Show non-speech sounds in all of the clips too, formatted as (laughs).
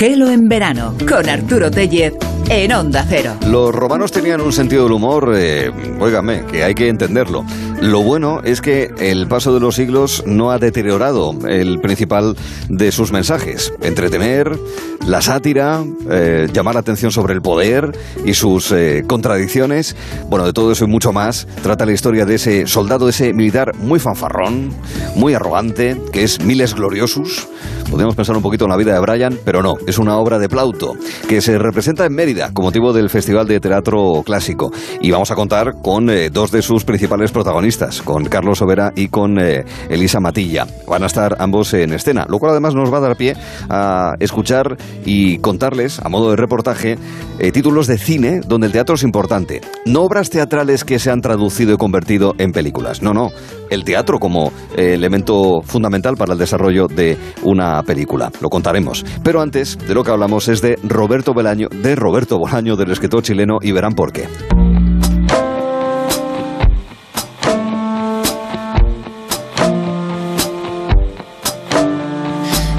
Gelo en verano con Arturo Tellez en Onda Cero. Los romanos tenían un sentido del humor, eh, óigame, que hay que entenderlo. Lo bueno es que el paso de los siglos no ha deteriorado el principal de sus mensajes. Entretener, la sátira, eh, llamar la atención sobre el poder y sus eh, contradicciones. Bueno, de todo eso y mucho más trata la historia de ese soldado, de ese militar muy fanfarrón, muy arrogante, que es Miles Gloriosus. Podríamos pensar un poquito en la vida de Brian, pero no, es una obra de Plauto que se representa en Mérida con motivo del Festival de Teatro Clásico. Y vamos a contar con eh, dos de sus principales protagonistas, con Carlos Overa y con eh, Elisa Matilla. Van a estar ambos en escena, lo cual además nos va a dar pie a escuchar y contarles, a modo de reportaje, eh, títulos de cine donde el teatro es importante. No obras teatrales que se han traducido y convertido en películas. No, no. El teatro como elemento fundamental para el desarrollo de una película. Lo contaremos. Pero antes, de lo que hablamos es de Roberto Bolaño, de Roberto Bolaño, del escritor chileno, y verán por qué.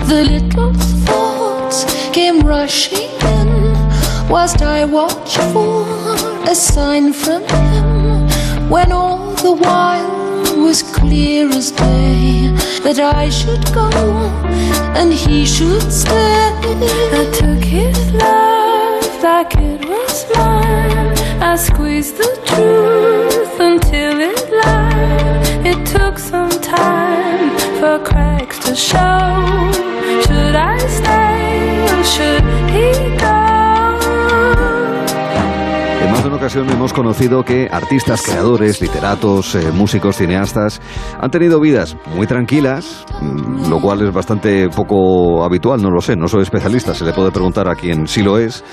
The little thoughts came rushing in whilst I watched for a sign from him when all the while was clear as day that I should go and he should stay. I took his love like it was mine. I squeezed the truth until it lied. It took some time for cracks to show. Should I stay or should he ocasión hemos conocido que artistas, creadores, literatos, eh, músicos, cineastas han tenido vidas muy tranquilas, mm, lo cual es bastante poco habitual, no lo sé, no soy especialista, se le puede preguntar a quien sí lo es.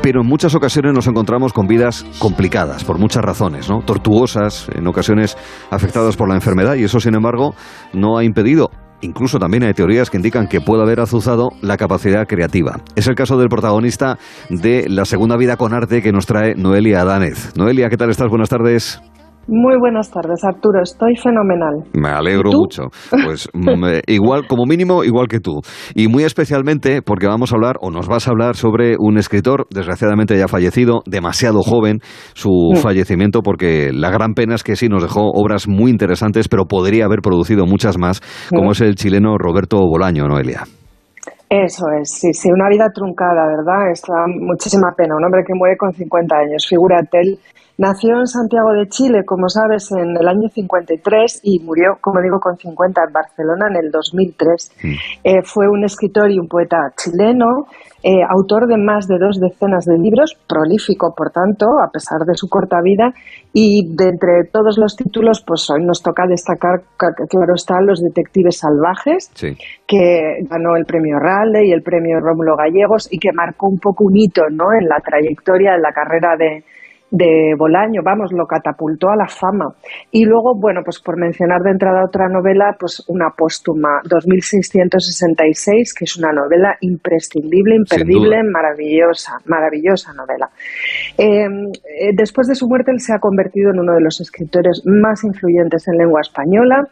Pero en muchas ocasiones nos encontramos con vidas complicadas, por muchas razones, ¿no? Tortuosas, en ocasiones afectadas por la enfermedad, y eso, sin embargo, no ha impedido Incluso también hay teorías que indican que puede haber azuzado la capacidad creativa. Es el caso del protagonista de La Segunda Vida con Arte que nos trae Noelia Adánez. Noelia, ¿qué tal estás? Buenas tardes. Muy buenas tardes, Arturo. Estoy fenomenal. Me alegro mucho. Pues (laughs) mm, eh, igual, como mínimo, igual que tú. Y muy especialmente porque vamos a hablar, o nos vas a hablar, sobre un escritor, desgraciadamente ya fallecido, demasiado joven, su Mm. fallecimiento, porque la gran pena es que sí nos dejó obras muy interesantes, pero podría haber producido muchas más, como Mm. es el chileno Roberto Bolaño, Noelia. Eso es, sí, sí, una vida truncada, ¿verdad? Es muchísima pena. Un hombre que muere con 50 años. Figúrate, él nació en Santiago de Chile, como sabes, en el año 53 y murió, como digo, con 50 en Barcelona en el 2003. Eh, fue un escritor y un poeta chileno, eh, autor de más de dos decenas de libros, prolífico, por tanto, a pesar de su corta vida. Y de entre todos los títulos, pues hoy nos toca destacar, ca- claro está, Los Detectives Salvajes, Sí. que ganó el premio Raleigh y el premio Rómulo Gallegos y que marcó un poco un hito ¿no? en la trayectoria, en la carrera de, de Bolaño, vamos, lo catapultó a la fama. Y luego, bueno, pues por mencionar de entrada otra novela, pues una póstuma, 2666, que es una novela imprescindible, imperdible, maravillosa, maravillosa novela. Eh, eh, después de su muerte, él se ha convertido en uno de los escritores más influyentes en lengua española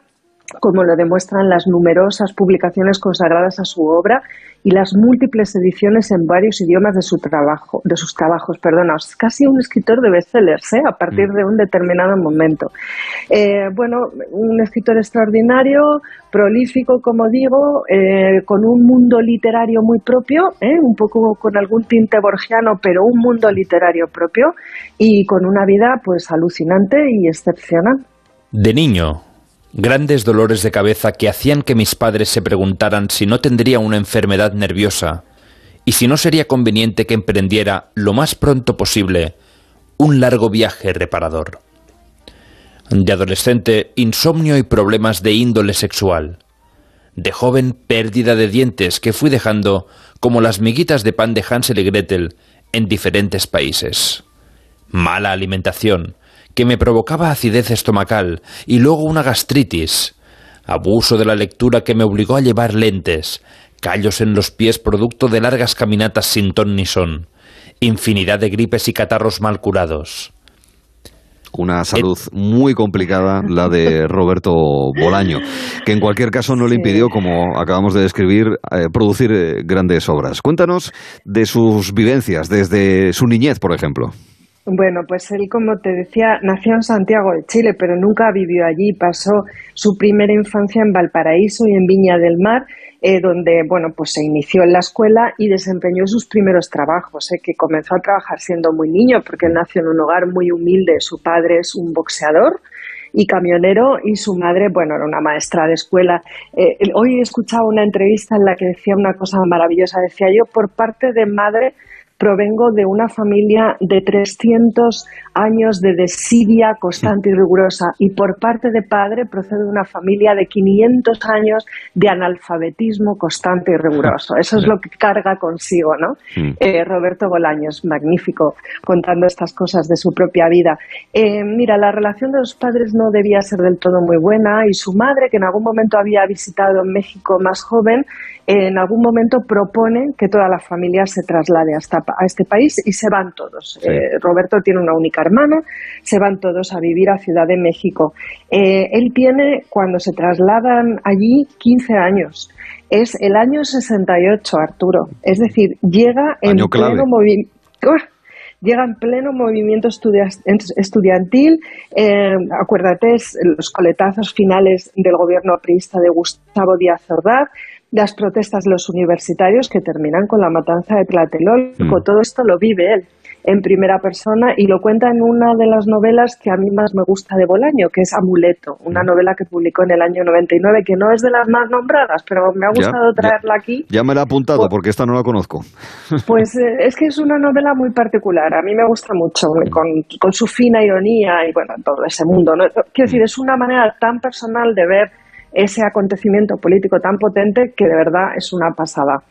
como lo demuestran las numerosas publicaciones consagradas a su obra y las múltiples ediciones en varios idiomas de su trabajo, de sus trabajos, perdona, es casi un escritor de bestsellers, ¿eh? a partir de un determinado momento. Eh, bueno, un escritor extraordinario, prolífico, como digo, eh, con un mundo literario muy propio, ¿eh? un poco con algún tinte borgiano, pero un mundo literario propio y con una vida pues alucinante y excepcional. De niño, grandes dolores de cabeza que hacían que mis padres se preguntaran si no tendría una enfermedad nerviosa y si no sería conveniente que emprendiera lo más pronto posible un largo viaje reparador. De adolescente, insomnio y problemas de índole sexual. De joven, pérdida de dientes que fui dejando como las miguitas de pan de Hansel y Gretel en diferentes países. Mala alimentación, que me provocaba acidez estomacal y luego una gastritis. Abuso de la lectura que me obligó a llevar lentes, callos en los pies producto de largas caminatas sin ton ni son, infinidad de gripes y catarros mal curados. una salud muy complicada, la de Roberto Bolaño, que en cualquier caso no le impidió, como acabamos de describir, eh, producir eh, grandes obras. Cuéntanos de sus vivencias desde su niñez, por ejemplo. Bueno, pues él, como te decía, nació en Santiago de Chile, pero nunca vivió allí. Pasó su primera infancia en Valparaíso y en Viña del Mar, eh, donde, bueno, pues se inició en la escuela y desempeñó sus primeros trabajos, eh, que comenzó a trabajar siendo muy niño, porque él nació en un hogar muy humilde. Su padre es un boxeador y camionero y su madre, bueno, era una maestra de escuela. Eh, hoy he escuchado una entrevista en la que decía una cosa maravillosa. Decía yo, por parte de madre, provengo de una familia de 300 años de desidia constante y rigurosa y por parte de padre procede de una familia de 500 años de analfabetismo constante y riguroso. Eso es lo que carga consigo, ¿no? Mm. Eh, Roberto Bolaños, magnífico, contando estas cosas de su propia vida. Eh, mira, la relación de los padres no debía ser del todo muy buena y su madre, que en algún momento había visitado México más joven, en algún momento propone que toda la familia se traslade hasta, a este país y se van todos. Eh, Roberto tiene una única hermana, se van todos a vivir a Ciudad de México. Eh, él tiene, cuando se trasladan allí, 15 años. Es el año 68, Arturo. Es decir, llega en pleno movimiento. llega en pleno movimiento estudiantil. Eh, acuérdate, los coletazos finales del gobierno priista de Gustavo Díaz Ordaz las protestas de los universitarios que terminan con la matanza de Tlatelolco. Mm. Todo esto lo vive él en primera persona y lo cuenta en una de las novelas que a mí más me gusta de Bolaño, que es Amuleto, una mm. novela que publicó en el año 99, que no es de las más nombradas, pero me ha gustado traerla aquí. Ya me la he apuntado, pues porque esta no la conozco. (laughs) Pues eh, es que es una novela muy particular, a mí me gusta mucho, mm. con, con su fina ironía y bueno, todo ese mundo. ¿no? Quiero decir, es una manera tan personal de ver ese acontecimiento político tan potente que de verdad es una pasada.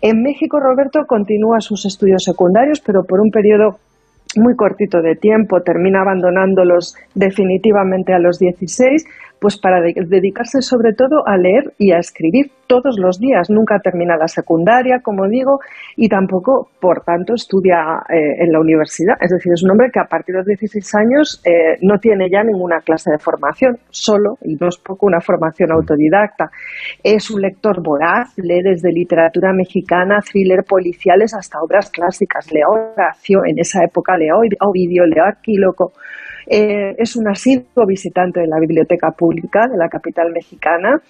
En México, Roberto continúa sus estudios secundarios, pero por un periodo muy cortito de tiempo, termina abandonándolos definitivamente a los 16 pues para dedicarse sobre todo a leer y a escribir todos los días. Nunca termina la secundaria, como digo, y tampoco, por tanto, estudia eh, en la universidad. Es decir, es un hombre que a partir de los 16 años eh, no tiene ya ninguna clase de formación, solo, y no es poco, una formación autodidacta. Es un lector voraz, lee desde literatura mexicana, thriller policiales hasta obras clásicas. Leo Horacio, en esa época leo Ovidio, leo Aquíloco. Eh, es un asiduo visitante de la Biblioteca Pública de la capital mexicana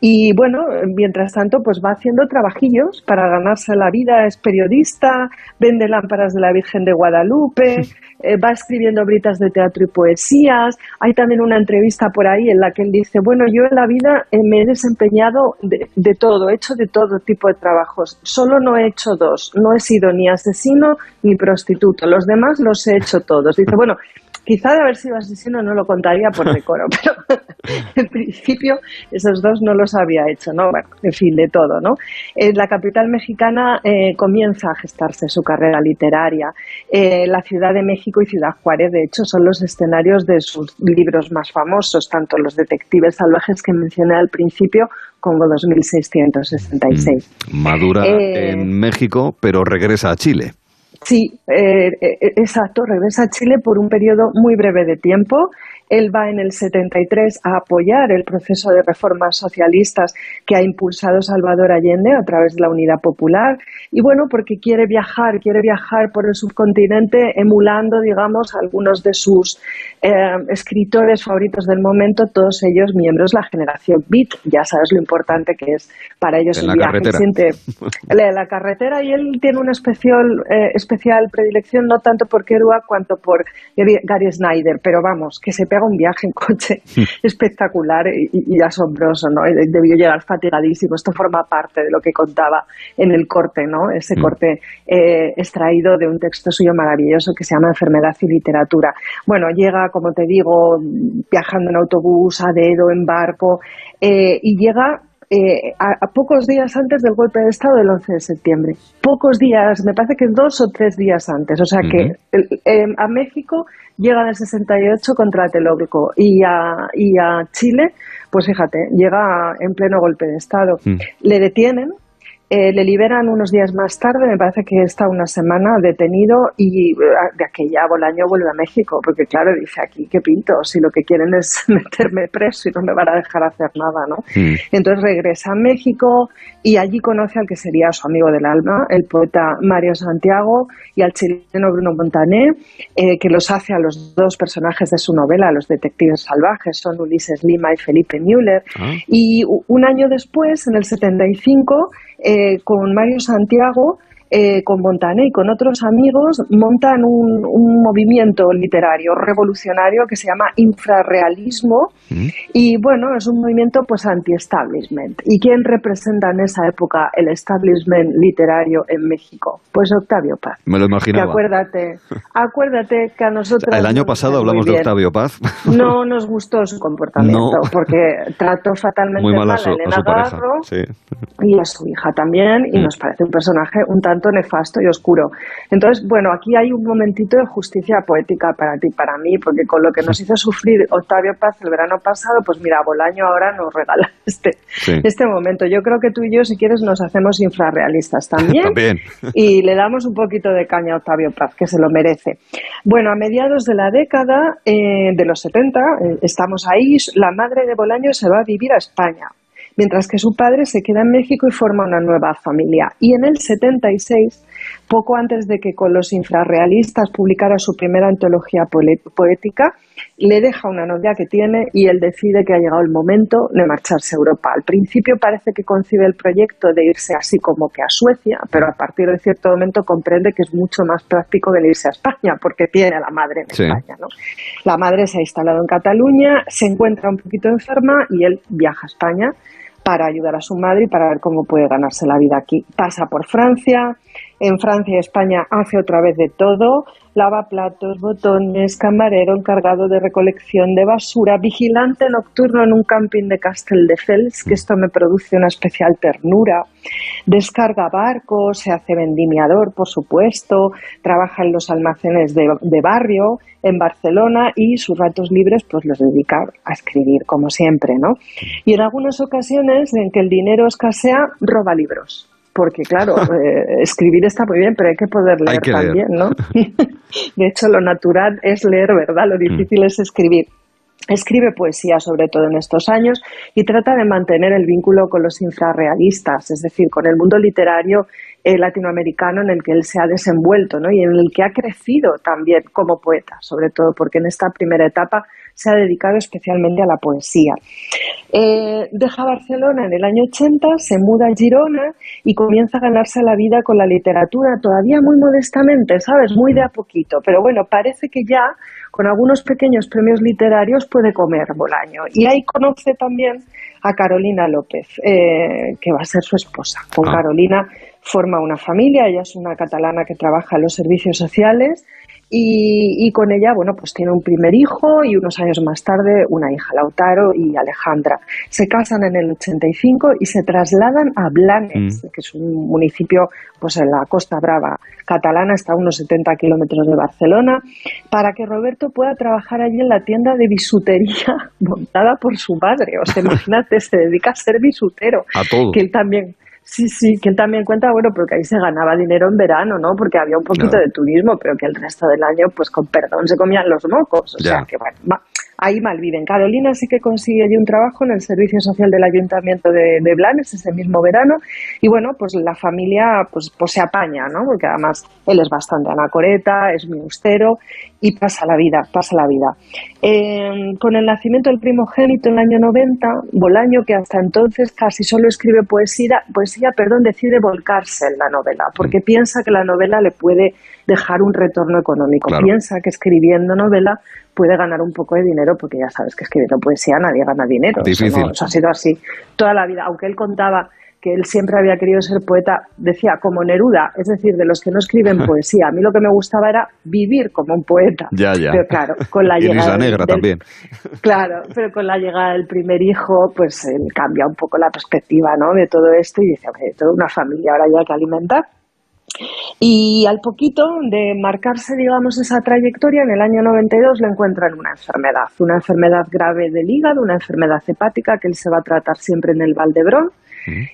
y bueno, mientras tanto pues va haciendo trabajillos para ganarse la vida, es periodista, vende lámparas de la Virgen de Guadalupe, eh, va escribiendo britas de teatro y poesías, hay también una entrevista por ahí en la que él dice, bueno, yo en la vida eh, me he desempeñado de, de todo, he hecho de todo tipo de trabajos, solo no he hecho dos, no he sido ni asesino ni prostituto, los demás los he hecho todos. Dice, bueno, Quizá de haber sido asesino no lo contaría por (laughs) decoro, pero (laughs) en principio esos dos no los había hecho, ¿no? Bueno, en fin, de todo, ¿no? En la capital mexicana eh, comienza a gestarse su carrera literaria. Eh, la Ciudad de México y Ciudad Juárez, de hecho, son los escenarios de sus libros más famosos, tanto los detectives salvajes que mencioné al principio como 2666. Mm, madura eh, en México, pero regresa a Chile. Sí, eh, eh, exacto, regresa a Chile por un periodo muy breve de tiempo él va en el 73 a apoyar el proceso de reformas socialistas que ha impulsado Salvador Allende a través de la Unidad Popular. Y bueno, porque quiere viajar, quiere viajar por el subcontinente emulando, digamos, algunos de sus eh, escritores favoritos del momento, todos ellos miembros de la generación Beat. Ya sabes lo importante que es para ellos el viaje. Siente (laughs) la carretera y él tiene una especial, eh, especial predilección no tanto por Kerouac cuanto por Gary Snyder, pero vamos, que se pega un viaje en coche (laughs) espectacular y, asombroso, ¿no? debió llegar fatigadísimo. Esto forma parte de lo que contaba en el corte, ¿no? Ese mm. corte eh, extraído de un texto suyo maravilloso que se llama Enfermedad y Literatura. Bueno, llega, como te digo, viajando en autobús, a dedo, en barco, eh, y llega eh, a, pocos días antes del golpe de Estado del 11 de septiembre. Pocos días, me parece que dos o tres días antes. O sea que a México llega en el 68 contra Telóbrico y a, y a Chile, pues fíjate, llega en pleno golpe de Estado. Mm. Le detienen Eh, le liberan unos días más tarde, me parece que está una semana detenido y eh, de aquella Bolaño vuelve a México, porque claro, dice aquí, ¿qué pinto? Si lo que quieren es (laughs) meterme preso y no me van a dejar hacer nada, ¿no? Mm. Entonces regresa a México y allí conoce al que sería su amigo del alma, el poeta Mario Santiago, y al chileno Bruno Montané, eh, que los hace a los dos personajes de su novela, los detectives salvajes, son Ulises Lima y Felipe Müller. Ah. Y un año después, en el 75, eh, con Mario Santiago, eh, con Montané y con otros amigos, montan un, un movimiento literario revolucionario que se llama infrarrealismo Mm. y bueno, es un movimiento pues anti-establishment. ¿Y quién representa en esa época el establishment literario en México? Pues Octavio Paz. Me lo Que imaginaba. acuérdate, acuérdate que a nosotros El año pasado hablamos de. Octavio Paz. No nos gustó su comportamiento No. porque trató fatalmente Muy mal a su, a a Elena su pareja. Garro Sí. y a su hija también, y Mm. nos parece un personaje un tanto nefasto y oscuro. Entonces, bueno, aquí hay un momentito de justicia poética para ti, para mí, porque con lo que nos hizo sufrir Octavio Paz el verano pasado, pues mira, Bolaño ahora nos regala (laughs) este, Sí. este momento. Yo creo que tú y yo, si quieres, nos hacemos infrarrealistas también. También. Y le damos un poquito de caña a Octavio Paz, que se lo merece. Bueno, a mediados de la década eh, de los 70, eh, estamos ahí, la madre de Bolaño se va a vivir a España, mientras que su padre se queda en México y forma una nueva familia. Y en el 76, poco antes de que con los infrarrealistas publicara su primera antología poética, le deja una novia que tiene y él decide que ha llegado el momento de marcharse a Europa. Al principio parece que concibe el proyecto de irse así como que a Suecia, pero a partir de cierto momento comprende que es mucho más práctico venirse a España porque tiene a la madre en Sí. España. ¿no? La madre se ha instalado en Cataluña, se encuentra un poquito enferma y él viaja a España para ayudar a su madre y para ver cómo puede ganarse la vida aquí. Pasa por Francia, en Francia y España hace otra vez de todo, lava platos, botones, camarero encargado de recolección de basura, vigilante nocturno en un camping de Castelldefels, que esto me produce una especial ternura, descarga barcos, se hace vendimiador, por supuesto, trabaja en los almacenes de, de barrio en Barcelona y sus ratos libres pues los dedica a escribir, como siempre, ¿no? Y en algunas ocasiones en que el dinero escasea, roba libros. Porque, claro, (laughs) eh, escribir está muy bien, pero hay que poder leer que leer. también, ¿no? (laughs) (laughs) de hecho, lo natural es leer, ¿verdad? Lo difícil es escribir. Escribe poesía, sobre todo en estos años, y trata de mantener el vínculo con los infrarrealistas, es decir, con el mundo literario eh, latinoamericano en el que él se ha desenvuelto ¿no? y en el que ha crecido también como poeta, sobre todo porque en esta primera etapa se ha dedicado especialmente a la poesía. Eh, deja Barcelona en el año 80, se muda a Girona y comienza a ganarse la vida con la literatura, todavía muy modestamente, ¿sabes? Muy de a poquito, pero bueno, parece que ya con algunos pequeños premios literarios puede comer Bolaño. Y ahí conoce también a Carolina López, eh, que va a ser su esposa. Con Ah. Carolina forma una familia, ella es una catalana que trabaja en los servicios sociales y, y con ella, bueno, pues tiene un primer hijo y unos años más tarde una hija, Lautaro y Alejandra. Se casan en el 85 y se trasladan a Blanes, que es un municipio pues en la Costa Brava catalana, está a unos 70 kilómetros de Barcelona, para que Roberto pueda trabajar allí en la tienda de bisutería (laughs) montada por su madre. O sea, (laughs) imagínate, se dedica a ser bisutero. A todo. Que él también Sí, sí, que él también cuenta, bueno, porque ahí se ganaba dinero en verano, ¿no? Porque había un poquito de turismo, pero que el resto del año, pues con perdón, se comían los mocos. O Ya. sea, que bueno, va- ahí mal viven. Carolina sí que consigue allí un trabajo en el Servicio Social del Ayuntamiento de, de Blanes ese mismo verano. Y bueno, pues la familia pues, pues se apaña, ¿no? Porque además él es bastante anacoreta, es muy austero y pasa la vida, pasa la vida. Eh, con el nacimiento del primogénito en el año 90, Bolaño, que hasta entonces casi solo escribe poesía, poesía perdón, decide volcarse en la novela, porque piensa que la novela le puede dejar un retorno económico. Claro. Piensa que escribiendo novela puede ganar un poco de dinero, porque ya sabes que escribiendo poesía nadie gana dinero. Eso, Difícil. no- eso ha sido así toda la vida. Aunque él contaba que él siempre había querido ser poeta, decía como Neruda, es decir, de los que no escriben (laughs) poesía. A mí lo que me gustaba era vivir como un poeta. Ya, ya. Pero claro, con la (laughs) y llegada Negra del- también. (laughs) Claro, pero con la llegada del primer hijo, pues él cambia un poco la perspectiva ¿no? de todo esto y dice, "Hombre, toda una familia ahora ya hay que alimentar. Y al poquito de marcarse, digamos, esa trayectoria, en el año 92 le encuentran una enfermedad, una enfermedad grave del hígado, una enfermedad hepática que él se va a tratar siempre en el Valdebrón.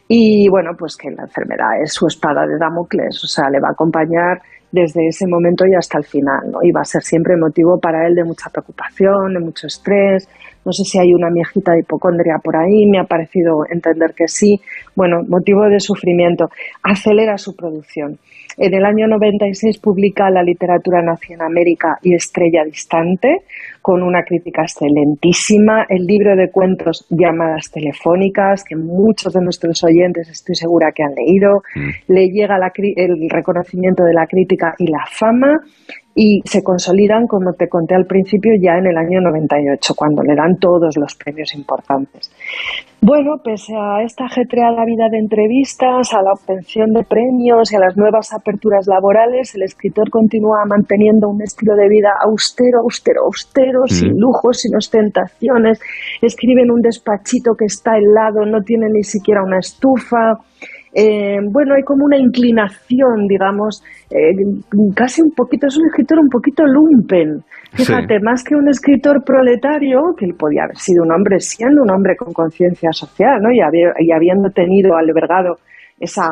y bueno, pues que la enfermedad es su espada de Damocles, o sea, le va a acompañar desde ese momento y hasta el final, ¿no? Y va a ser siempre motivo para él de mucha preocupación, de mucho estrés. No sé si hay una miejita de hipocondria por ahí, me ha parecido entender que sí. Bueno, motivo de sufrimiento. Acelera su producción. En el año 96 publica La literatura nació en América y Estrella distante, con una crítica excelentísima. El libro de cuentos Llamadas telefónicas, que muchos de nuestros oyentes estoy segura que han leído. Mm. Le llega la el reconocimiento de la crítica y la fama y se consolidan, como te conté al principio, ya en el año 98, cuando le dan todos los premios importantes. Bueno, pese a esta ajetreada vida de entrevistas, a la obtención de premios y a las nuevas aperturas laborales, el escritor continúa manteniendo un estilo de vida austero, austero, austero, sin lujos, sin ostentaciones. Escribe en un despachito que está helado, no tiene ni siquiera una estufa. Eh, bueno, hay como una inclinación, digamos, eh, casi un poquito, es un escritor un poquito lumpen. Fíjate, más que un escritor proletario, que él podía haber sido un hombre, siendo un hombre con conciencia social, ¿no? Y, habi- y habiendo tenido albergado esa,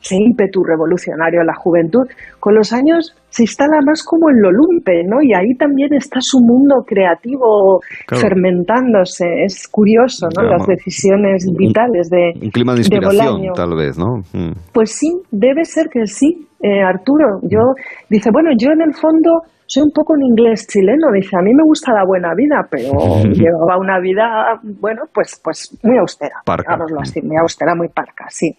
ese ímpetu revolucionario en la juventud, con los años se instala más como en lo lumpen, ¿no? Y ahí también está su mundo creativo Claro. fermentándose. Es curioso, ¿no? Claro. Las decisiones vitales de, Un clima de inspiración, tal vez, ¿no? Mm. Pues sí, debe ser que sí, eh, Arturo. Yo dice, bueno, yo en el fondo soy un poco un inglés chileno. Dice, a mí me gusta la buena vida, pero (laughs) llevaba una vida, bueno, pues, pues muy austera, Parca. digámoslo así, muy austera, muy parca, sí.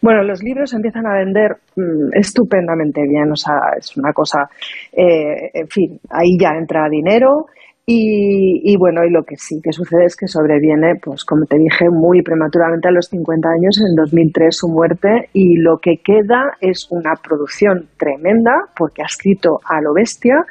Bueno, los libros empiezan a vender mm, estupendamente bien, o sea, es una cosa, eh, en fin, ahí ya entra dinero. Y, bueno, y lo que sí que sucede es que sobreviene, pues como te dije, muy prematuramente a los 50 años, en 2003 su muerte, y lo que queda es una producción tremenda, porque ha escrito a lo bestia,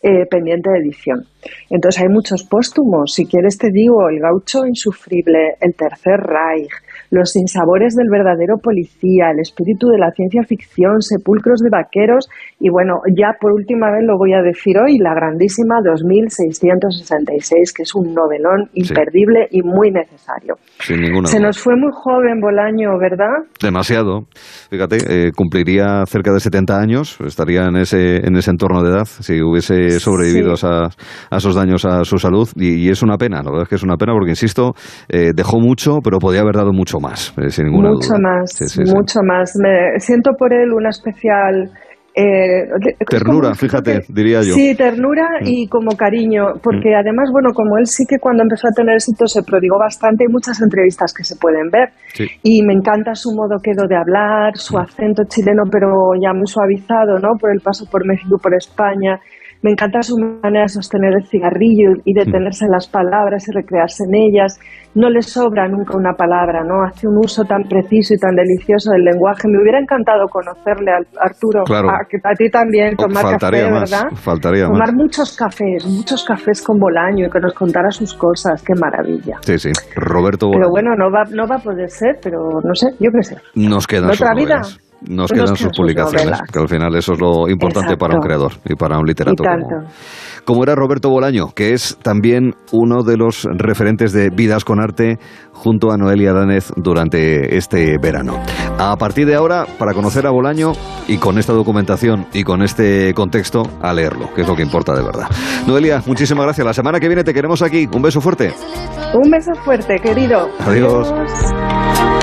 eh, pendiente de edición. Entonces hay muchos póstumos, si quieres te digo, El gaucho insufrible, El tercer Reich, Los sinsabores del verdadero policía, El espíritu de la ciencia ficción, Sepulcros de vaqueros y bueno, ya por última vez lo voy a decir hoy, la grandísima 2666, que es un novelón imperdible y muy necesario. Sin ninguna Se duda. nos fue muy joven Bolaño, ¿verdad? Demasiado. Fíjate, eh, cumpliría cerca de 70 años, estaría en ese, en ese entorno de edad si hubiese sobrevivido Sí. a, a esos daños a su salud. Y, y es una pena, la verdad es que es una pena porque, insisto, eh, dejó mucho, pero podía haber dado mucho más, eh, sin ninguna mucho duda. más, Sí, sí, sí. mucho más. Me siento por él una especial eh, como Ternura, un fíjate, que- diría yo. Mm. Sí, ternura y como cariño, porque además, bueno, como él sí que cuando empezó a tener éxito se prodigó bastante, hay muchas entrevistas que se pueden ver. Sí. Y me encanta su modo quedo de hablar, su acento chileno, pero ya muy suavizado, ¿no? Por el paso por México por España. Me encanta su manera de sostener el cigarrillo y detenerse en las palabras y recrearse en ellas. No le sobra nunca una palabra, ¿no? Hace un uso tan preciso y tan delicioso del lenguaje. Me hubiera encantado conocerle, Al- Arturo. Claro. A, a ti también, Oh, tomar faltaría café, más, ¿verdad? faltaría Tomar más. muchos cafés, muchos cafés con Bolaño y que nos contara sus cosas. Qué maravilla. Sí, sí. Roberto Pero Bolaño. bueno, no va, no va a poder ser, pero no sé, yo qué sé. Nos quedan ¿En sus otra vida? Nos Nos quedan quedan sus publicaciones, que al final eso es lo importante Exacto. para un creador y para un literato como, como era Roberto Bolaño, que es también uno de los referentes de Vidas con Arte junto a Noelia Danez durante este verano. A partir de ahora, para conocer a Bolaño y con esta documentación y con este contexto, a leerlo, que es lo que importa de verdad. Noelia, muchísimas gracias. La semana que viene te queremos aquí. Un beso fuerte. Un beso fuerte, querido. Adiós.